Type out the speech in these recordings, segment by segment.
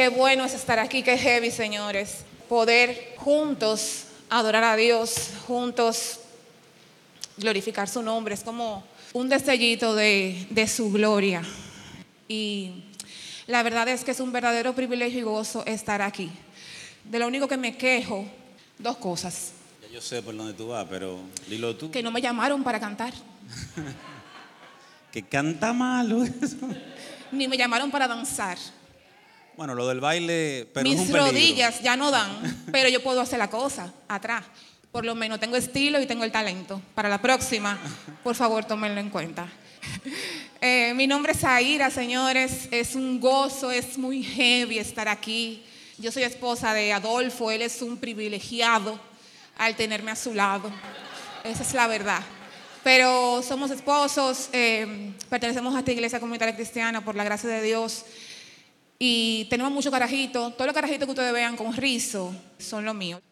Qué bueno es estar aquí, qué heavy, señores. Poder juntos adorar a Dios, juntos glorificar su nombre. Es como un destellito de, de su gloria. Y la verdad es que es un verdadero privilegio y gozo estar aquí. De lo único que me quejo, dos cosas. Ya yo sé por dónde tú vas, pero dilo tú. Que no me llamaron para cantar, Que canta malo eso. ni me llamaron para danzar. Bueno, lo del baile, pero es Mis un rodillas ya no dan, pero yo puedo hacer la cosa atrás. Por lo menos tengo estilo y tengo el talento. Para la próxima, por favor, tómenlo en cuenta. Eh, mi nombre es Aira, señores. Es un gozo, es muy heavy estar aquí. Yo soy esposa de Adolfo, él es un privilegiado al tenerme a su lado. Esa es la verdad. Pero somos esposos, eh, pertenecemos a esta iglesia comunitaria cristiana por la gracia de Dios. Y tenemos muchos carajitos. Todos los carajitos que ustedes vean con rizo son los míos.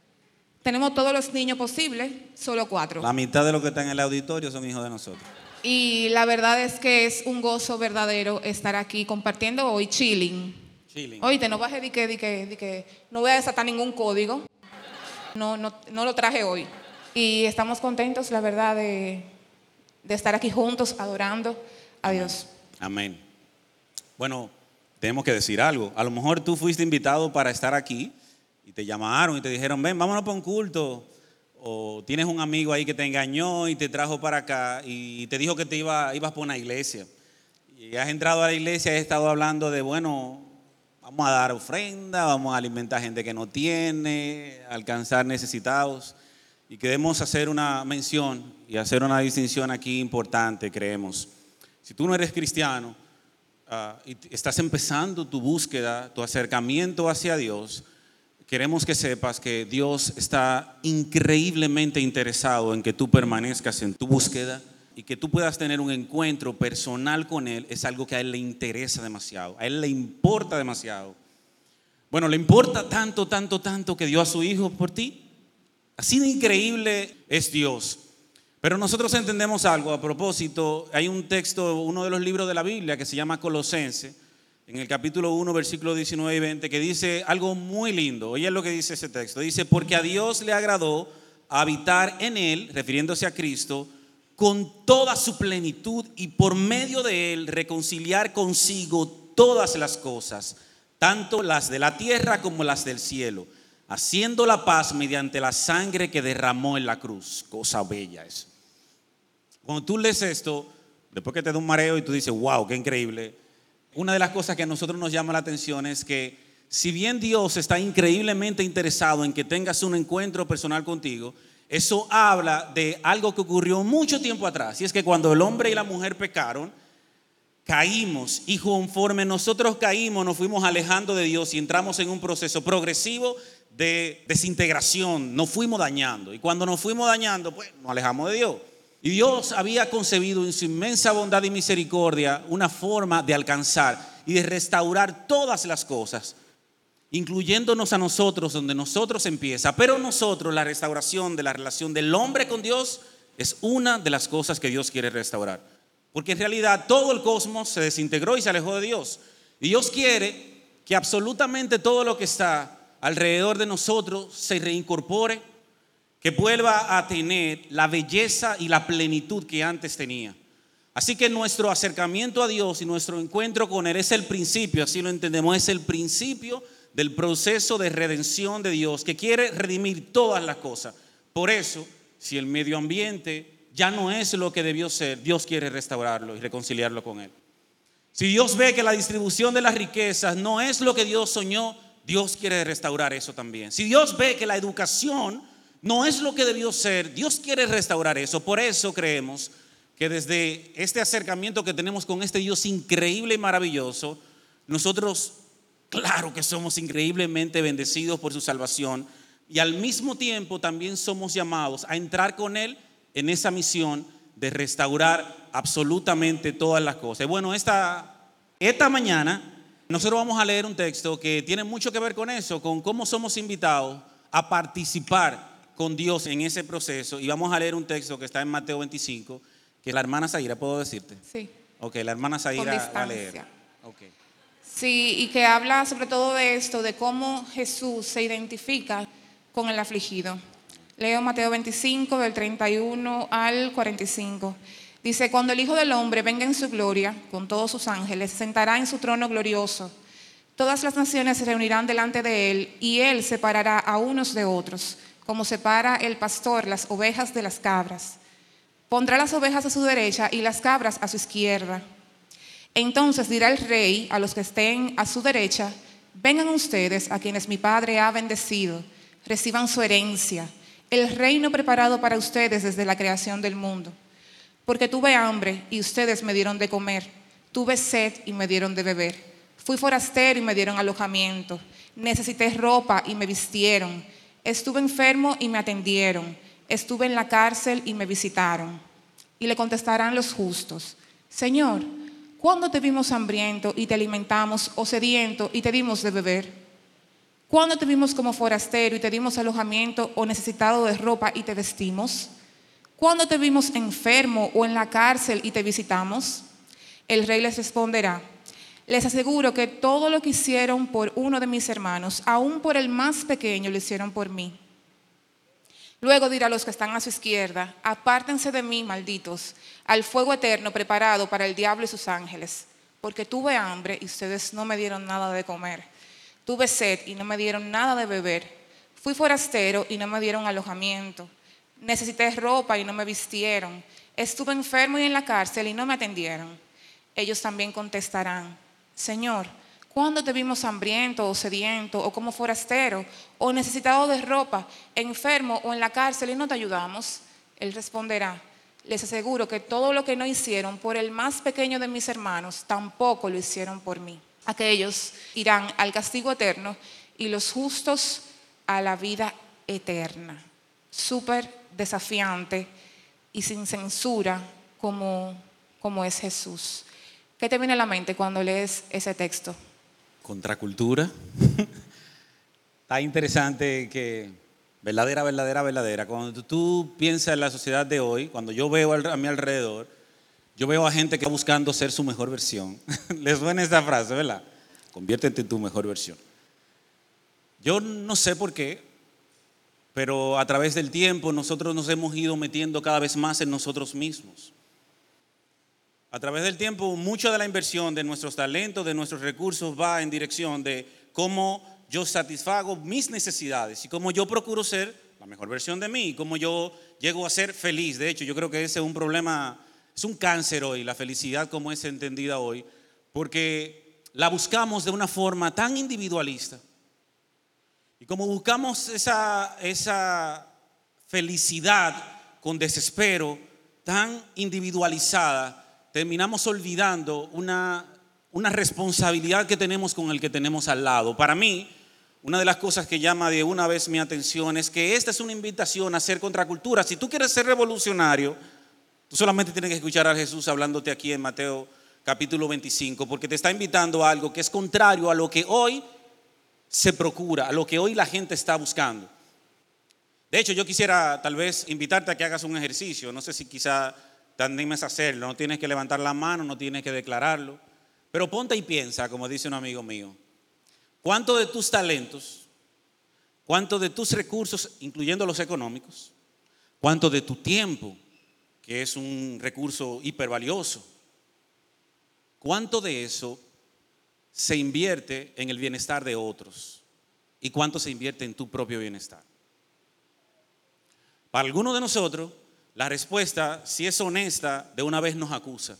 Tenemos todos los niños posibles, solo cuatro. La mitad de los que están en el auditorio son hijos de nosotros. Y la verdad es que es un gozo verdadero estar aquí compartiendo hoy, chilling. Chilling. Oíste, no baje de que, de que, de que no voy a desatar ningún código. No, no, no lo traje hoy. Y estamos contentos, la verdad, de, de estar aquí juntos adorando a Dios. Amén. Bueno, tenemos que decir algo. A lo mejor tú fuiste invitado para estar aquí y te llamaron y te dijeron, ven, vámonos para un culto. O tienes un amigo ahí que te engañó y te trajo para acá y te dijo que te iba, ibas por una iglesia. Y has entrado a la iglesia y has estado hablando de, bueno, vamos a dar ofrenda, vamos a alimentar gente que no tiene, alcanzar necesitados. Y queremos hacer una mención y hacer una distinción aquí importante, creemos. Si tú no eres cristiano ah, y estás empezando tu búsqueda, tu acercamiento hacia Dios, queremos que sepas que Dios está increíblemente interesado en que tú permanezcas en tu búsqueda y que tú puedas tener un encuentro personal con Él. Es algo que a Él le interesa demasiado, a Él le importa demasiado. Bueno, le importa tanto, tanto, tanto que dio a su Hijo por ti. Así de increíble es Dios. Pero nosotros entendemos algo a propósito. Hay un texto, uno de los libros de la Biblia que se llama Colosense, en el capítulo 1, versículos 19 y 20, que dice algo muy lindo. Oye lo que dice ese texto. Dice, porque a Dios le agradó habitar en él, refiriéndose a Cristo, con toda su plenitud y por medio de él reconciliar consigo todas las cosas, tanto las de la tierra como las del cielo, haciendo la paz mediante la sangre que derramó en la cruz. Cosa bella eso. Cuando tú lees esto, después que te da un mareo y tú dices, wow, qué increíble, una de las cosas que a nosotros nos llama la atención es que si bien Dios está increíblemente interesado en que tengas un encuentro personal contigo, eso habla de algo que ocurrió mucho tiempo atrás. Y es que cuando el hombre y la mujer pecaron, caímos y conforme nosotros caímos nos fuimos alejando de Dios y entramos en un proceso progresivo de desintegración, nos fuimos dañando y cuando nos fuimos dañando pues nos alejamos de Dios. Y Dios había concebido en su inmensa bondad y misericordia una forma de alcanzar y de restaurar todas las cosas, incluyéndonos a nosotros donde nosotros empieza, pero nosotros la restauración de la relación del hombre con Dios es una de las cosas que Dios quiere restaurar. Porque en realidad todo el cosmos se desintegró y se alejó de Dios. Y Dios quiere que absolutamente todo lo que está alrededor de nosotros se reincorpore, que vuelva a tener la belleza y la plenitud que antes tenía. Así que nuestro acercamiento a Dios y nuestro encuentro con Él es el principio, así lo entendemos, es el principio del proceso de redención de Dios que quiere redimir todas las cosas. Por eso, si el medio ambiente ya no es lo que debió ser, Dios quiere restaurarlo y reconciliarlo con Él. Si Dios ve que la distribución de las riquezas no es lo que Dios soñó, Dios quiere restaurar eso también. Si Dios ve que la educación no es lo que debió ser, Dios quiere restaurar eso. Por eso creemos que desde este acercamiento que tenemos con este Dios increíble y maravilloso, nosotros, claro que somos increíblemente bendecidos por su salvación y al mismo tiempo también somos llamados a entrar con Él en esa misión de restaurar absolutamente todas las cosas. Bueno, esta, esta mañana nosotros vamos a leer un texto que tiene mucho que ver con eso, con cómo somos invitados a participar con Dios en ese proceso. Y vamos a leer un texto que está en Mateo 25, que la hermana Zaira, ¿puedo decirte? Sí. Ok, la hermana Zaira va a leer. distancia. Ok. Sí, y que habla sobre todo de esto, de cómo Jesús se identifica con el afligido. Leo Mateo 25, del 31 al 45. Dice, cuando el Hijo del Hombre venga en su gloria, con todos sus ángeles, se sentará en su trono glorioso. Todas las naciones se reunirán delante de él y él separará a unos de otros, como separa el pastor las ovejas de las cabras. Pondrá las ovejas a su derecha y las cabras a su izquierda. Entonces dirá el rey a los que estén a su derecha, vengan ustedes a quienes mi Padre ha bendecido, reciban su herencia, el reino preparado para ustedes desde la creación del mundo. Porque tuve hambre y ustedes me dieron de comer, tuve sed y me dieron de beber, fui forastero y me dieron alojamiento, necesité ropa y me vistieron, estuve enfermo y me atendieron estuve en la cárcel y me visitaron. Y le contestarán los justos, Señor, ¿cuándo te vimos hambriento y te alimentamos o sediento y te dimos de beber? ¿Cuándo te vimos como forastero y te dimos alojamiento o necesitado de ropa y te vestimos? ¿Cuándo te vimos enfermo o en la cárcel y te visitamos? El rey les responderá, les aseguro que todo lo que hicieron por uno de mis hermanos, aún por el más pequeño, lo hicieron por mí. Luego dirá a los que están a su izquierda, apártense de mí, malditos, al fuego eterno preparado para el diablo y sus ángeles, porque tuve hambre y ustedes no me dieron nada de comer. Tuve sed y no me dieron nada de beber. Fui forastero y no me dieron alojamiento. Necesité ropa y no me vistieron. Estuve enfermo y en la cárcel y no me atendieron. Ellos también contestarán, Señor, ¿Cuándo te vimos hambriento o sediento o como forastero o necesitado de ropa, enfermo o en la cárcel y no te ayudamos? Él responderá, les aseguro que todo lo que no hicieron por el más pequeño de mis hermanos, tampoco lo hicieron por mí. Aquellos irán al castigo eterno y los justos a la vida eterna. Súper desafiante y sin censura como, como es Jesús. ¿Qué te viene a la mente cuando lees ese texto? contracultura. Está interesante que, verdadera, verdadera, verdadera, cuando tú piensas en la sociedad de hoy, cuando yo veo a mi alrededor, yo veo a gente que está buscando ser su mejor versión. Les suena esta frase, ¿verdad? Conviértete en tu mejor versión. Yo no sé por qué, pero a través del tiempo nosotros nos hemos ido metiendo cada vez más en nosotros mismos. A través del tiempo, mucha de la inversión de nuestros talentos, de nuestros recursos, va en dirección de cómo yo satisfago mis necesidades y cómo yo procuro ser la mejor versión de mí y cómo yo llego a ser feliz. De hecho, yo creo que ese es un problema, es un cáncer hoy, la felicidad como es entendida hoy, porque la buscamos de una forma tan individualista. Y como buscamos esa, esa felicidad con desespero tan individualizada, terminamos olvidando una, una responsabilidad que tenemos con el que tenemos al lado. Para mí, una de las cosas que llama de una vez mi atención es que esta es una invitación a ser contracultura. Si tú quieres ser revolucionario, tú solamente tienes que escuchar a Jesús hablándote aquí en Mateo capítulo 25, porque te está invitando a algo que es contrario a lo que hoy se procura, a lo que hoy la gente está buscando. De hecho, yo quisiera tal vez invitarte a que hagas un ejercicio. No sé si quizá te animes a hacerlo, no tienes que levantar la mano, no tienes que declararlo, pero ponte y piensa, como dice un amigo mío, ¿cuánto de tus talentos, cuánto de tus recursos, incluyendo los económicos, cuánto de tu tiempo, que es un recurso hipervalioso, cuánto de eso se invierte en el bienestar de otros y cuánto se invierte en tu propio bienestar? Para algunos de nosotros, la respuesta, si es honesta, de una vez nos acusa.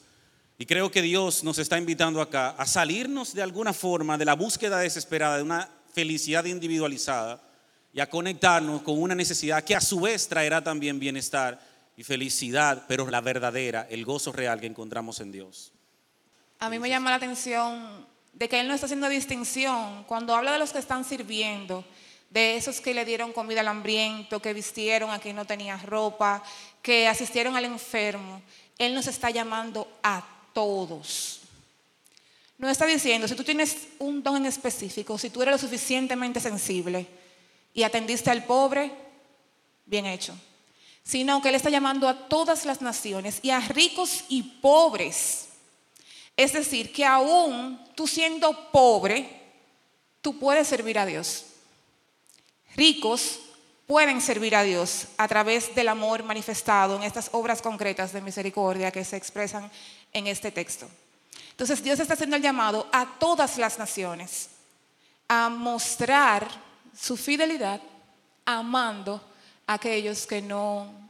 Y creo que Dios nos está invitando acá a salirnos de alguna forma de la búsqueda desesperada de una felicidad individualizada y a conectarnos con una necesidad que a su vez traerá también bienestar y felicidad, pero la verdadera, el gozo real que encontramos en Dios. A mí me llama la atención de que Él no está haciendo distinción cuando habla de los que están sirviendo de esos que le dieron comida al hambriento, que vistieron a quien no tenía ropa, que asistieron al enfermo. Él nos está llamando a todos. No está diciendo, si tú tienes un don en específico, si tú eres lo suficientemente sensible y atendiste al pobre, bien hecho. Sino que Él está llamando a todas las naciones y a ricos y pobres. Es decir, que aún tú siendo pobre, tú puedes servir a Dios. Ricos pueden servir a Dios a través del amor manifestado en estas obras concretas de misericordia que se expresan en este texto. Entonces Dios está haciendo el llamado a todas las naciones a mostrar su fidelidad amando a aquellos que no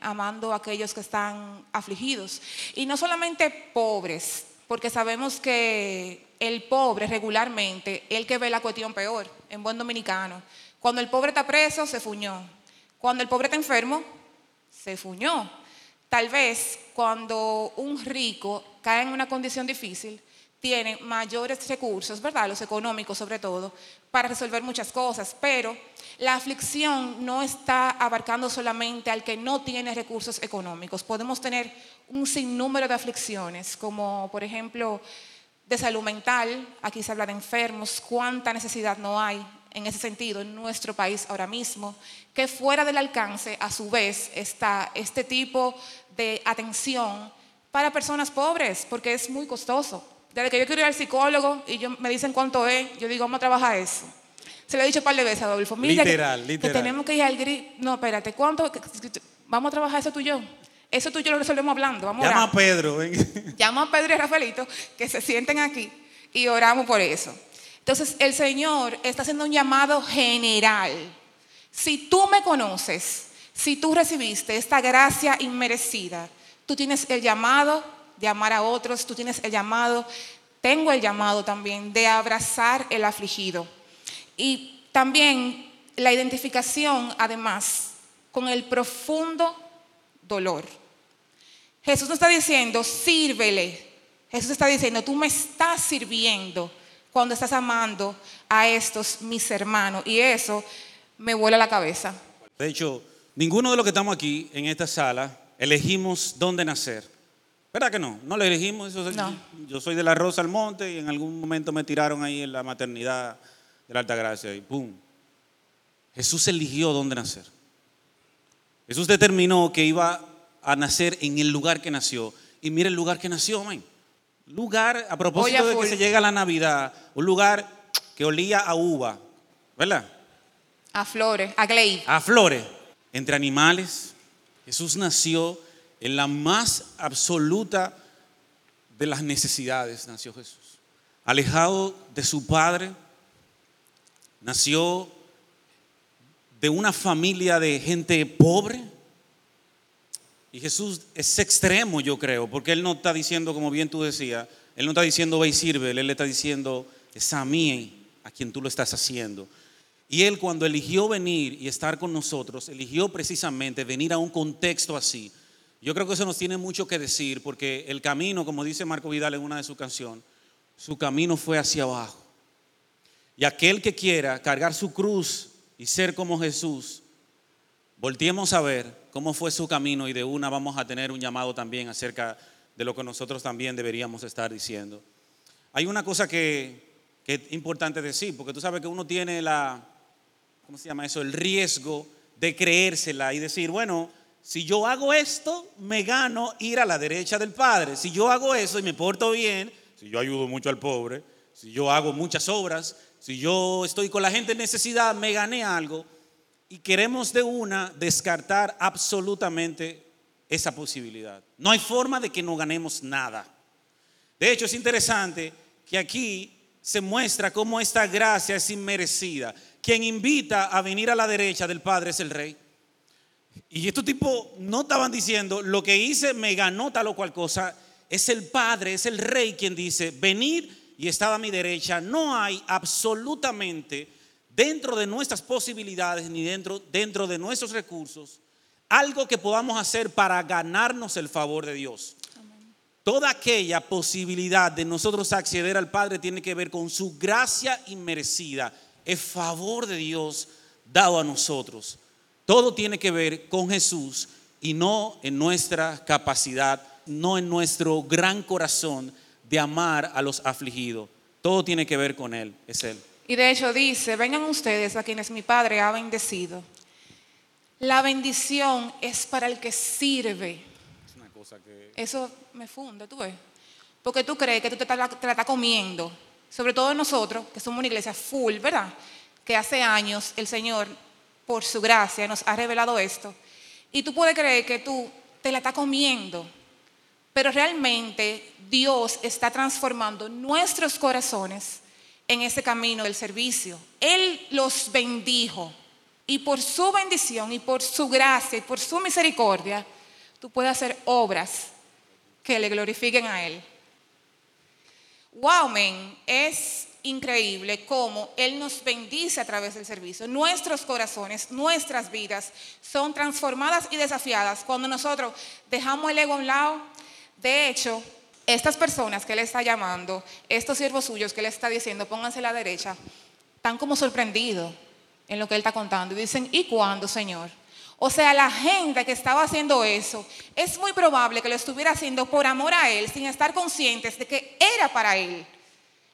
amando a aquellos que están afligidos. Y no solamente pobres, porque sabemos que el pobre regularmente, el que ve la cuestión peor, en buen dominicano, cuando el pobre está preso, se fuñó. Cuando el pobre está enfermo, se fuñó. Tal vez cuando un rico cae en una condición difícil, tiene mayores recursos, ¿verdad? Los económicos sobre todo, para resolver muchas cosas, pero la aflicción no está abarcando solamente al que no tiene recursos económicos. Podemos tener un sinnúmero de aflicciones, como por ejemplo de salud mental, aquí se habla de enfermos, cuánta necesidad no hay en ese sentido en nuestro país ahora mismo, que fuera del alcance, a su vez, está este tipo de atención para personas pobres, porque es muy costoso. Desde que yo quiero ir al psicólogo y yo, me dicen cuánto es, yo digo, vamos a trabajar eso. Se lo he dicho un par de veces a Adolfo. literal, que, literal. Que tenemos que ir al gris. No, espérate, ¿cuánto? Vamos a trabajar eso tú y yo. Eso tú y yo lo resolvemos hablando. Vamos Llama a, a Pedro. Ven. Llama a Pedro y a Rafaelito que se sienten aquí y oramos por eso. Entonces, el Señor está haciendo un llamado general. Si tú me conoces, si tú recibiste esta gracia inmerecida, tú tienes el llamado de amar a otros, tú tienes el llamado, tengo el llamado también de abrazar el afligido. Y también la identificación, además, con el profundo dolor. Jesús no está diciendo, sírvele. Jesús está diciendo, tú me estás sirviendo cuando estás amando a estos mis hermanos. Y eso me vuela la cabeza. De hecho, ninguno de los que estamos aquí en esta sala elegimos dónde nacer. ¿Verdad que no? No lo elegimos. Eso es- No. Yo soy de la Rosa al Monte y en algún momento me tiraron ahí en la maternidad de la Alta Gracia y ¡pum! Jesús eligió dónde nacer. Jesús determinó que iba a nacer en el lugar que nació. Y mira el lugar que nació, man. Lugar, a propósito de que se llega la Navidad, un lugar que olía a uva, ¿verdad? A Flores, a Glade. a flores, entre animales. Jesús nació en la más absoluta de las necesidades, nació Jesús. Alejado de su padre, nació de una familia de gente pobre. Y Jesús es extremo, yo creo, porque Él no está diciendo, como bien tú decías, Él no está diciendo ve y sirve, Él le está diciendo, es a mí a quien tú lo estás haciendo. Y Él cuando eligió venir y estar con nosotros, eligió precisamente venir a un contexto así. Yo creo que eso nos tiene mucho que decir, porque el camino, como dice Marco Vidal en una de sus canciones, su camino fue hacia abajo. Y aquel que quiera cargar su cruz y ser como Jesús, volteemos a ver cómo fue su camino y de una vamos a tener un llamado también acerca de lo que nosotros también deberíamos estar diciendo. Hay una cosa que, que es importante decir, porque tú sabes que uno tiene la, ¿cómo se llama eso? El riesgo de creérsela y decir, bueno, si yo hago esto, me gano ir a la derecha del Padre. Si yo hago eso y me porto bien, si yo ayudo mucho al pobre, si yo hago muchas obras, si yo estoy con la gente en necesidad, me gané algo. Y queremos de una descartar absolutamente esa posibilidad. No hay forma de que no ganemos nada. De hecho, es interesante que aquí se muestra cómo esta gracia es inmerecida. Quien invita a venir a la derecha del Padre es el Rey. Y estos tipos no estaban diciendo, lo que hice me ganó tal o cual cosa. Es el Padre, es el Rey quien dice, venid y estad a mi derecha. No hay absolutamente dentro de nuestras posibilidades ni dentro, dentro de nuestros recursos algo que podamos hacer para ganarnos el favor de Dios. Toda aquella posibilidad de nosotros acceder al Padre tiene que ver con su gracia inmerecida, el favor de Dios dado a nosotros. Todo tiene que ver con Jesús y no en nuestra capacidad, no en nuestro gran corazón de amar a los afligidos. Todo tiene que ver con Él, es Él. Y de hecho dice, vengan ustedes a quienes mi Padre ha bendecido. La bendición es para el que sirve. Es una cosa que... Eso me funde, tú ves. porque tú crees que tú te, la, te la estás comiendo. Sobre todo nosotros, que somos una iglesia full, ¿verdad? Que hace años el Señor, por su gracia, nos ha revelado esto. Y tú puedes creer que tú te la estás comiendo, pero realmente Dios está transformando nuestros corazones en ese camino del servicio. Él los bendijo y por su bendición y por su gracia y por su misericordia, tú puedes hacer obras que le glorifiquen a Él. Wow, men, es increíble cómo Él nos bendice a través del servicio. Nuestros corazones, nuestras vidas son transformadas y desafiadas cuando nosotros dejamos el ego a un lado. De hecho, estas personas que Él está llamando, estos siervos suyos que Él está diciendo, pónganse a la derecha, están como sorprendidos en lo que Él está contando. Y dicen, ¿y cuándo, Señor? O sea, la gente que estaba haciendo eso, es muy probable que lo estuviera haciendo por amor a Él, sin estar conscientes de que era para Él.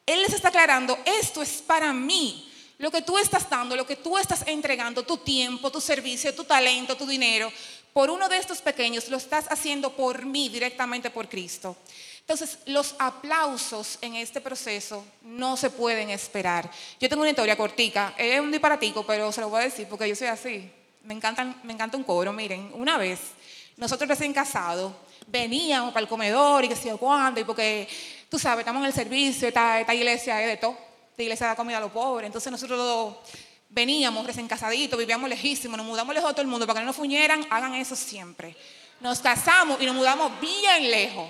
Él les está aclarando, esto es para mí. Lo que tú estás dando, lo que tú estás entregando, tu tiempo, tu servicio, tu talento, tu dinero, por uno de estos pequeños, lo estás haciendo por mí, directamente por Cristo. Entonces, los aplausos en este proceso no se pueden esperar. Yo tengo una historia cortica, es un disparatico, pero se lo voy a decir porque yo soy así me, encantan, me encanta un coro. Miren, una vez, nosotros recién casados, veníamos para el comedor y que sé yo cuándo, y porque, tú sabes, estamos en el servicio, esta, esta iglesia es de todo, esta iglesia da comida a los pobres. Entonces nosotros veníamos recién casaditos, vivíamos lejísimos, nos mudamos lejos de todo el mundo para que no nos fuñeran, hagan eso siempre. Nos casamos y nos mudamos bien lejos.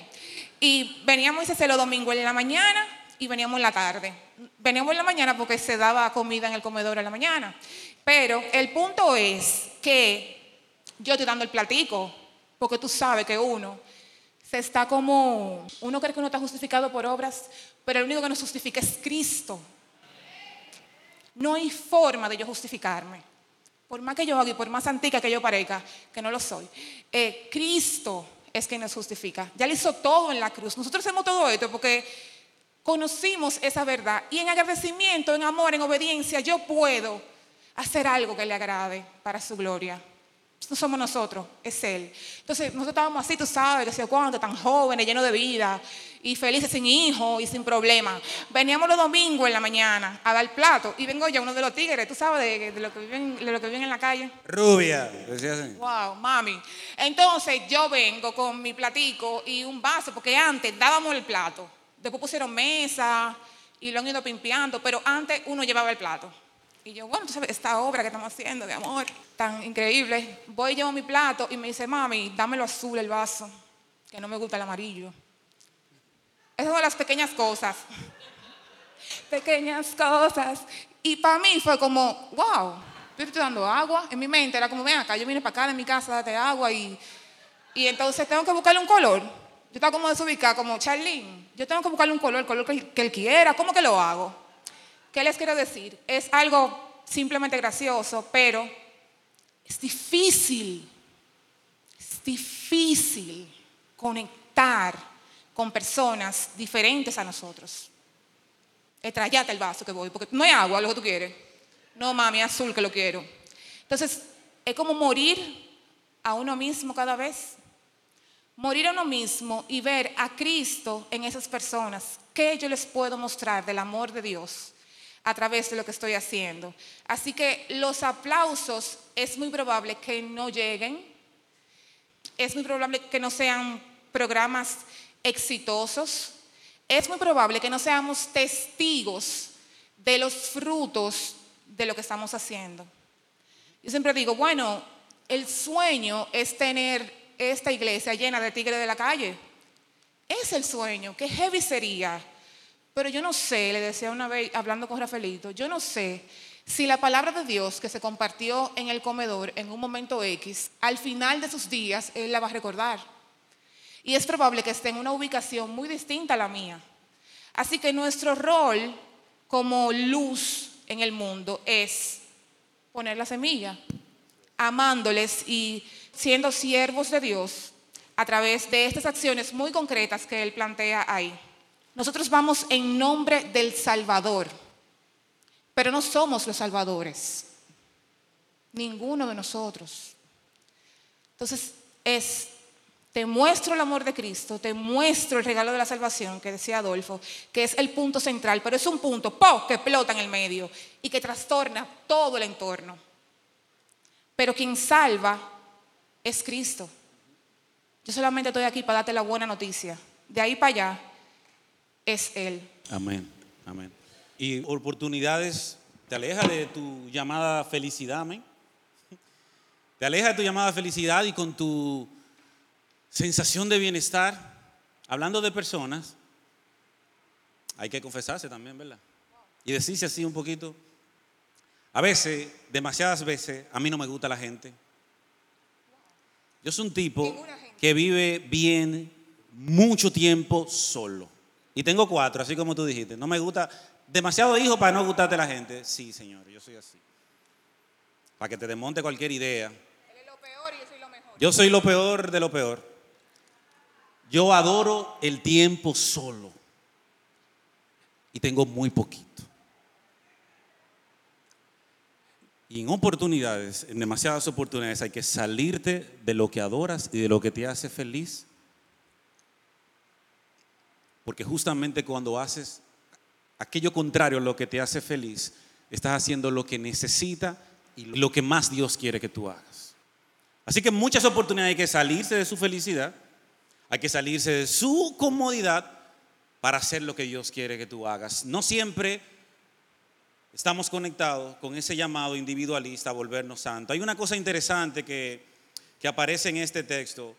Y veníamos ese los domingos en la mañana y veníamos en la tarde. Veníamos en la mañana porque se daba comida en el comedor en la mañana. Pero el punto es que yo estoy dando el platico, porque tú sabes que uno se está como, uno cree que uno está justificado por obras, pero el único que nos justifica es Cristo. No hay forma de yo justificarme. Por más que yo haga y por más antica que yo parezca, que no lo soy. Eh, Cristo es quien nos justifica. Ya le hizo todo en la cruz. Nosotros hacemos todo esto porque conocimos esa verdad. Y en agradecimiento, en amor, en obediencia, yo puedo hacer algo que le agrade para su gloria. No somos nosotros, es Él. Entonces, nosotros estábamos así, tú sabes, sé cuánto, tan jóvenes, llenos de vida, y felices sin hijos y sin problemas. Veníamos los domingos en la mañana a dar plato, y vengo yo, uno de los tigres, tú sabes, de, lo, que viven, de lo que viven en la calle. Rubia, Wow, mami. Entonces, yo vengo con mi platico y un vaso, porque antes dábamos el plato, después pusieron mesa y lo han ido pimpeando, pero antes uno llevaba el plato. Y yo, bueno, tú esta obra que estamos haciendo de amor, tan increíble. Voy y llevo mi plato y me dice, mami, dámelo azul el vaso, que no me gusta el amarillo. Esas son las pequeñas cosas. pequeñas cosas. Y para mí fue como, wow, yo estoy dando agua. En mi mente era como, ven acá, yo vine para acá de mi casa, date agua y, y entonces tengo que buscarle un color. Yo estaba como desubicada, como Charlene. Yo tengo que buscarle un color, el color que, que él quiera. ¿Cómo que lo hago? ¿Qué les quiero decir? Es algo simplemente gracioso, pero es difícil, es difícil conectar con personas diferentes a nosotros. Estrayate el vaso que voy, porque no hay agua, lo que tú quieres. No, mami, azul que lo quiero. Entonces, es como morir a uno mismo cada vez. Morir a uno mismo y ver a Cristo en esas personas. ¿Qué yo les puedo mostrar del amor de Dios? A través de lo que estoy haciendo. Así que los aplausos es muy probable que no lleguen, es muy probable que no sean programas exitosos, es muy probable que no seamos testigos de los frutos de lo que estamos haciendo. Yo siempre digo, bueno, el sueño es tener esta iglesia llena de tigres de la calle. Es el sueño, qué heavy sería pero yo no sé, le decía una vez hablando con Rafaelito, yo no sé si la palabra de Dios que se compartió en el comedor en un momento X, al final de sus días, Él la va a recordar. Y es probable que esté en una ubicación muy distinta a la mía. Así que nuestro rol como luz en el mundo es poner la semilla, amándoles y siendo siervos de Dios a través de estas acciones muy concretas que Él plantea ahí. Nosotros vamos en nombre del Salvador, pero no somos los salvadores, ninguno de nosotros. Entonces es te muestro el amor de Cristo, te muestro el regalo de la salvación que decía Adolfo, que es el punto central, pero es un punto ¡po! que explota en el medio y que trastorna todo el entorno. Pero quien salva es Cristo. Yo solamente estoy aquí para darte la buena noticia. De ahí para allá es Él. Amén, amén. Y oportunidades, te aleja de tu llamada felicidad, amén. Te aleja de tu llamada felicidad y con tu sensación de bienestar, hablando de personas, hay que confesarse también, ¿verdad? Y decirse así un poquito. A veces, demasiadas veces, a mí no me gusta la gente. Yo soy un tipo que vive bien mucho tiempo solo. Y tengo cuatro, así como tú dijiste. No me gusta, demasiado hijo para no gustarte la gente. Sí, señor, yo soy así. Para que te desmonte cualquier idea. Él es lo peor y yo soy lo mejor. Yo soy lo peor de lo peor. Yo adoro el tiempo solo. Y tengo muy poquito. Y en oportunidades, en demasiadas oportunidades, hay que salirte de lo que adoras y de lo que te hace feliz. Porque justamente cuando haces aquello contrario a lo que te hace feliz, estás haciendo lo que necesita y lo que más Dios quiere que tú hagas. Así que muchas oportunidades hay que salirse de su felicidad, hay que salirse de su comodidad para hacer lo que Dios quiere que tú hagas. No siempre estamos conectados con ese llamado individualista a volvernos santos. Hay una cosa interesante que, que aparece en este texto.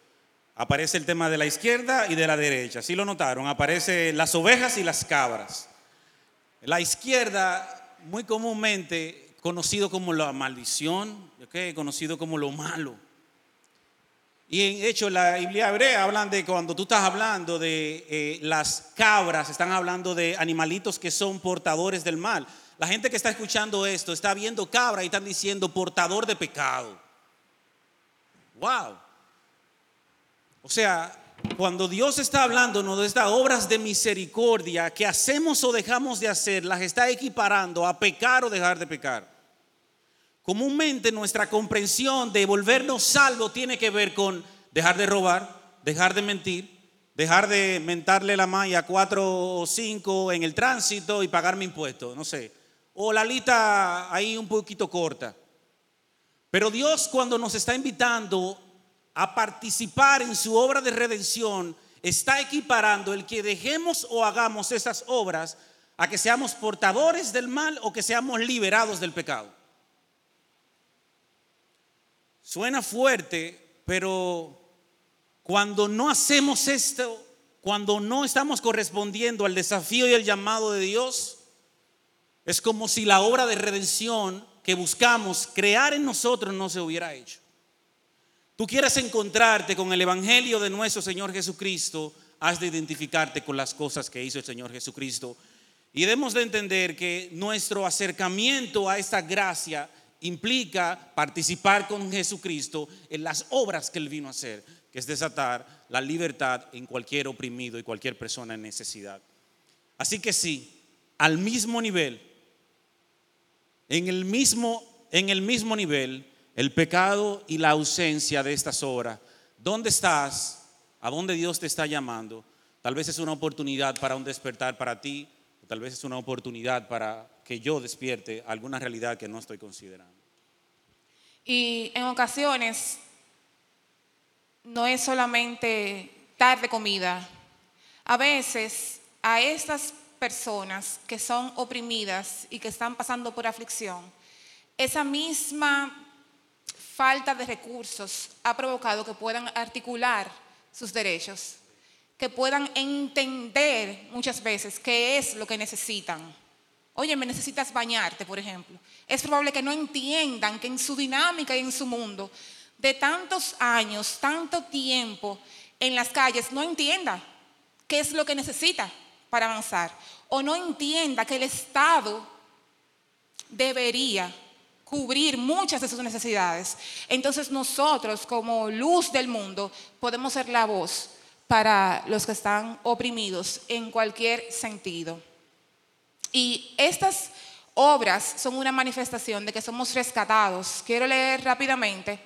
Aparece el tema de la izquierda y de la derecha. ¿Sí lo notaron? Aparece las ovejas y las cabras. La izquierda, muy comúnmente conocido como la maldición, ¿okay? conocido como lo malo. Y en hecho, la Biblia hebrea hablan de cuando tú estás hablando de eh, las cabras, están hablando de animalitos que son portadores del mal. La gente que está escuchando esto está viendo cabra y están diciendo portador de pecado. Wow. O sea, cuando Dios está hablándonos de estas obras de misericordia que hacemos o dejamos de hacer, las está equiparando a pecar o dejar de pecar. Comúnmente nuestra comprensión de volvernos salvos tiene que ver con dejar de robar, dejar de mentir, dejar de mentarle la malla a cuatro o cinco en el tránsito y pagarme impuestos, no sé. O la lista ahí un poquito corta. Pero Dios cuando nos está invitando a participar en su obra de redención, está equiparando el que dejemos o hagamos esas obras a que seamos portadores del mal o que seamos liberados del pecado. Suena fuerte, pero cuando no hacemos esto, cuando no estamos correspondiendo al desafío y al llamado de Dios, es como si la obra de redención que buscamos crear en nosotros no se hubiera hecho. Tú quieres encontrarte con el Evangelio de nuestro Señor Jesucristo, has de identificarte con las cosas que hizo el Señor Jesucristo. Y debemos de entender que nuestro acercamiento a esta gracia implica participar con Jesucristo en las obras que Él vino a hacer, que es desatar la libertad en cualquier oprimido y cualquier persona en necesidad. Así que sí, al mismo nivel, en el mismo, en el mismo nivel, el pecado y la ausencia de estas obras. ¿Dónde estás? ¿A dónde Dios te está llamando? Tal vez es una oportunidad para un despertar para ti, tal vez es una oportunidad para que yo despierte alguna realidad que no estoy considerando. Y en ocasiones no es solamente dar comida. A veces a estas personas que son oprimidas y que están pasando por aflicción, esa misma falta de recursos ha provocado que puedan articular sus derechos, que puedan entender muchas veces qué es lo que necesitan. Oye, me necesitas bañarte, por ejemplo. Es probable que no entiendan que en su dinámica y en su mundo, de tantos años, tanto tiempo en las calles, no entienda qué es lo que necesita para avanzar. O no entienda que el Estado debería cubrir muchas de sus necesidades. Entonces nosotros como luz del mundo podemos ser la voz para los que están oprimidos en cualquier sentido. Y estas obras son una manifestación de que somos rescatados. Quiero leer rápidamente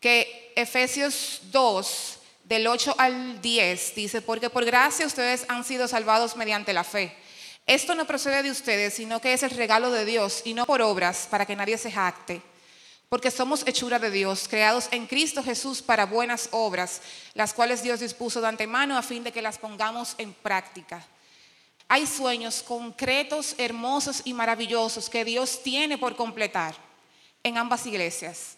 que Efesios 2, del 8 al 10, dice, porque por gracia ustedes han sido salvados mediante la fe. Esto no procede de ustedes, sino que es el regalo de Dios y no por obras para que nadie se jacte. Porque somos hechura de Dios, creados en Cristo Jesús para buenas obras, las cuales Dios dispuso de antemano a fin de que las pongamos en práctica. Hay sueños concretos, hermosos y maravillosos que Dios tiene por completar en ambas iglesias.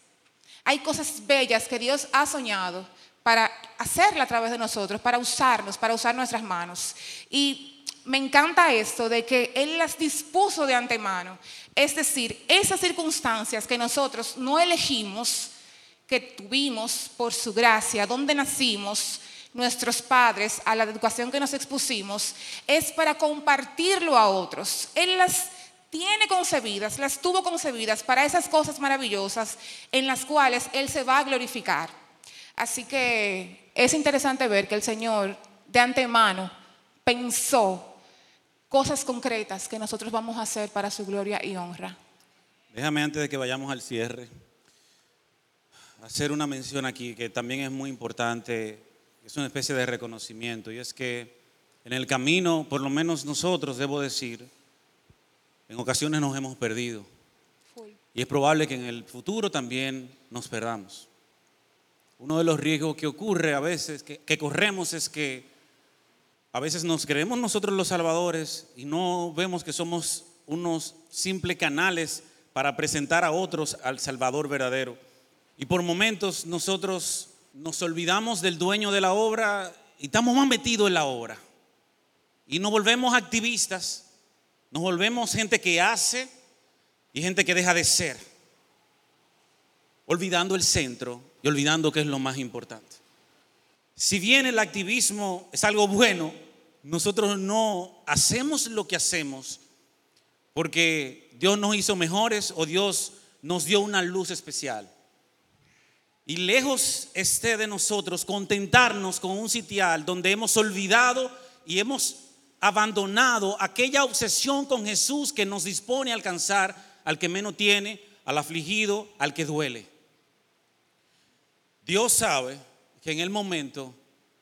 Hay cosas bellas que Dios ha soñado para hacerla a través de nosotros, para usarnos, para usar nuestras manos. Y me encanta esto de que Él las dispuso de antemano. Es decir, esas circunstancias que nosotros no elegimos, que tuvimos por su gracia, donde nacimos, nuestros padres, a la educación que nos expusimos, es para compartirlo a otros. Él las tiene concebidas, las tuvo concebidas para esas cosas maravillosas en las cuales Él se va a glorificar. Así que es interesante ver que el Señor de antemano pensó cosas concretas que nosotros vamos a hacer para su gloria y honra. Déjame antes de que vayamos al cierre, hacer una mención aquí que también es muy importante es una especie de reconocimiento y es que en el camino, por lo menos nosotros, debo decir, en ocasiones nos hemos perdido. Y es probable que en el futuro también nos perdamos. Uno de los riesgos que ocurre a veces, que, que corremos, es que a veces nos creemos nosotros los salvadores y no vemos que somos unos simples canales para presentar a otros al Salvador verdadero. Y por momentos nosotros nos olvidamos del dueño de la obra y estamos más metidos en la obra. Y nos volvemos activistas, nos volvemos gente que hace y gente que deja de ser, olvidando el centro y olvidando que es lo más importante. Si bien el activismo es algo bueno, nosotros no hacemos lo que hacemos porque Dios nos hizo mejores o Dios nos dio una luz especial. Y lejos esté de nosotros contentarnos con un sitial donde hemos olvidado y hemos abandonado aquella obsesión con Jesús que nos dispone a alcanzar al que menos tiene, al afligido, al que duele. Dios sabe que en el momento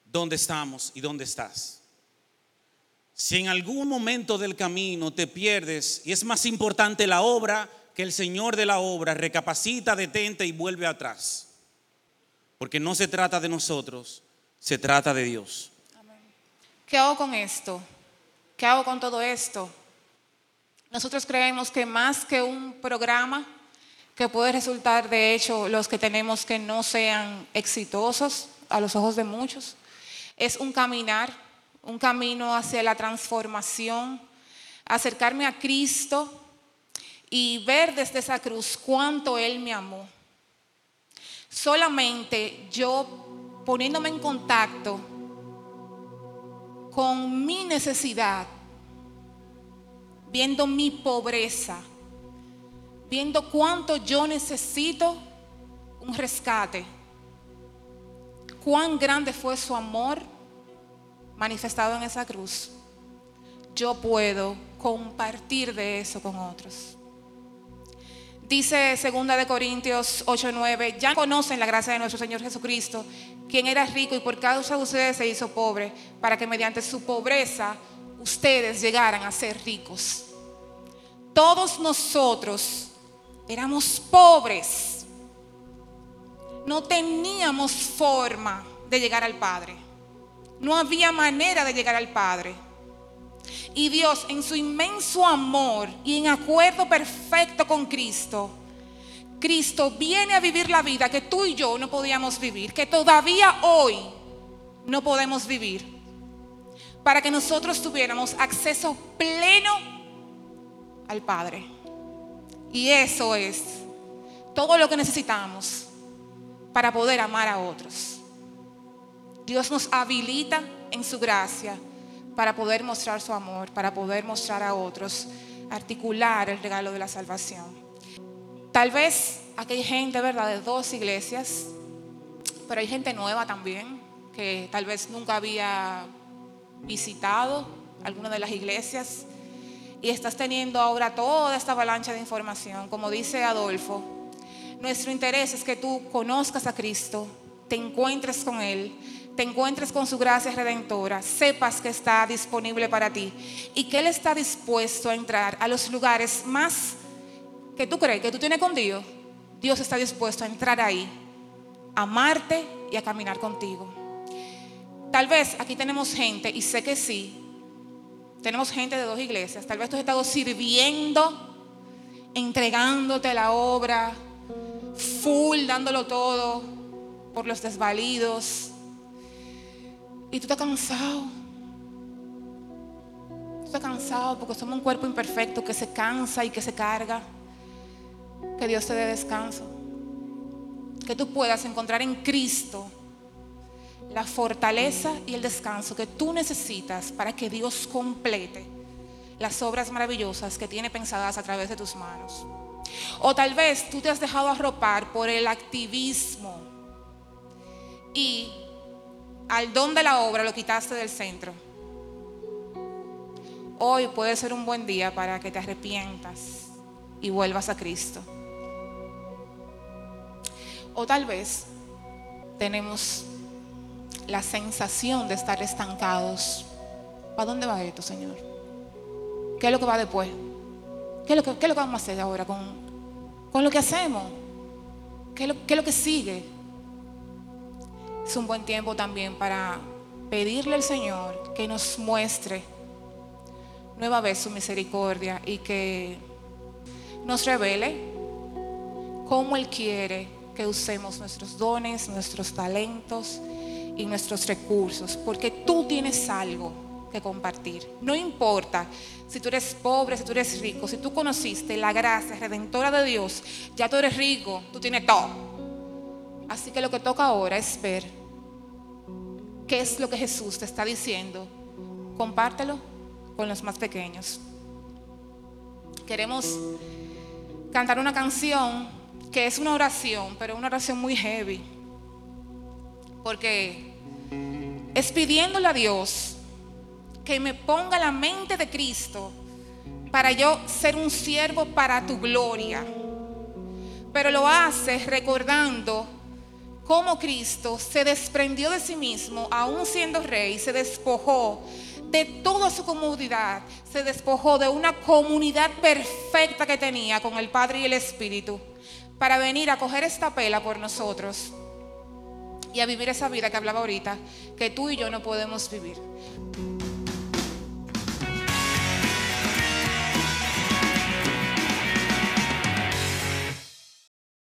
donde estamos y donde estás, si en algún momento del camino te pierdes y es más importante la obra que el Señor de la obra, recapacita, detente y vuelve atrás. Porque no se trata de nosotros, se trata de Dios. ¿Qué hago con esto? ¿Qué hago con todo esto? Nosotros creemos que más que un programa que puede resultar, de hecho, los que tenemos que no sean exitosos a los ojos de muchos, es un caminar, un camino hacia la transformación, acercarme a Cristo y ver desde esa cruz cuánto Él me amó. Solamente yo poniéndome en contacto con mi necesidad, viendo mi pobreza, viendo cuánto yo necesito un rescate, cuán grande fue su amor manifestado en esa cruz, yo puedo compartir de eso con otros. Dice 2 de Corintios 8:9, ya conocen la gracia de nuestro Señor Jesucristo, quien era rico y por causa de ustedes se hizo pobre, para que mediante su pobreza ustedes llegaran a ser ricos. Todos nosotros éramos pobres. No teníamos forma de llegar al Padre. No había manera de llegar al Padre. Y Dios en su inmenso amor y en acuerdo perfecto con Cristo, Cristo viene a vivir la vida que tú y yo no podíamos vivir, que todavía hoy no podemos vivir, para que nosotros tuviéramos acceso pleno al Padre. Y eso es todo lo que necesitamos para poder amar a otros. Dios nos habilita en su gracia para poder mostrar su amor, para poder mostrar a otros, articular el regalo de la salvación. Tal vez aquí hay gente, ¿verdad?, de dos iglesias, pero hay gente nueva también, que tal vez nunca había visitado alguna de las iglesias y estás teniendo ahora toda esta avalancha de información. Como dice Adolfo, nuestro interés es que tú conozcas a Cristo, te encuentres con Él, te encuentres con su gracia redentora, sepas que está disponible para ti y que Él está dispuesto a entrar a los lugares más que tú crees que tú tienes con Dios. Dios está dispuesto a entrar ahí, a amarte y a caminar contigo. Tal vez aquí tenemos gente, y sé que sí, tenemos gente de dos iglesias. Tal vez tú has estado sirviendo, entregándote la obra, full, dándolo todo por los desvalidos. Y tú estás cansado. Tú estás cansado porque somos un cuerpo imperfecto que se cansa y que se carga. Que Dios te dé descanso. Que tú puedas encontrar en Cristo la fortaleza y el descanso que tú necesitas para que Dios complete las obras maravillosas que tiene pensadas a través de tus manos. O tal vez tú te has dejado arropar por el activismo y al don de la obra lo quitaste del centro. Hoy puede ser un buen día para que te arrepientas y vuelvas a Cristo. O tal vez tenemos la sensación de estar estancados. ¿Para dónde va esto, Señor? ¿Qué es lo que va después? ¿Qué es lo que, qué es lo que vamos a hacer ahora con, con lo que hacemos? ¿Qué es, lo, ¿Qué es lo que sigue? Es un buen tiempo también para pedirle al Señor que nos muestre nueva vez su misericordia y que nos revele cómo Él quiere que usemos nuestros dones, nuestros talentos y nuestros recursos, porque tú tienes algo que compartir. No importa si tú eres pobre, si tú eres rico, si tú conociste la gracia redentora de Dios, ya tú eres rico, tú tienes todo. Así que lo que toca ahora es ver qué es lo que Jesús te está diciendo. Compártelo con los más pequeños. Queremos cantar una canción que es una oración, pero una oración muy heavy. Porque es pidiéndole a Dios que me ponga la mente de Cristo para yo ser un siervo para tu gloria. Pero lo hace recordando cómo Cristo se desprendió de sí mismo, aún siendo rey, se despojó de toda su comodidad, se despojó de una comunidad perfecta que tenía con el Padre y el Espíritu, para venir a coger esta pela por nosotros y a vivir esa vida que hablaba ahorita, que tú y yo no podemos vivir.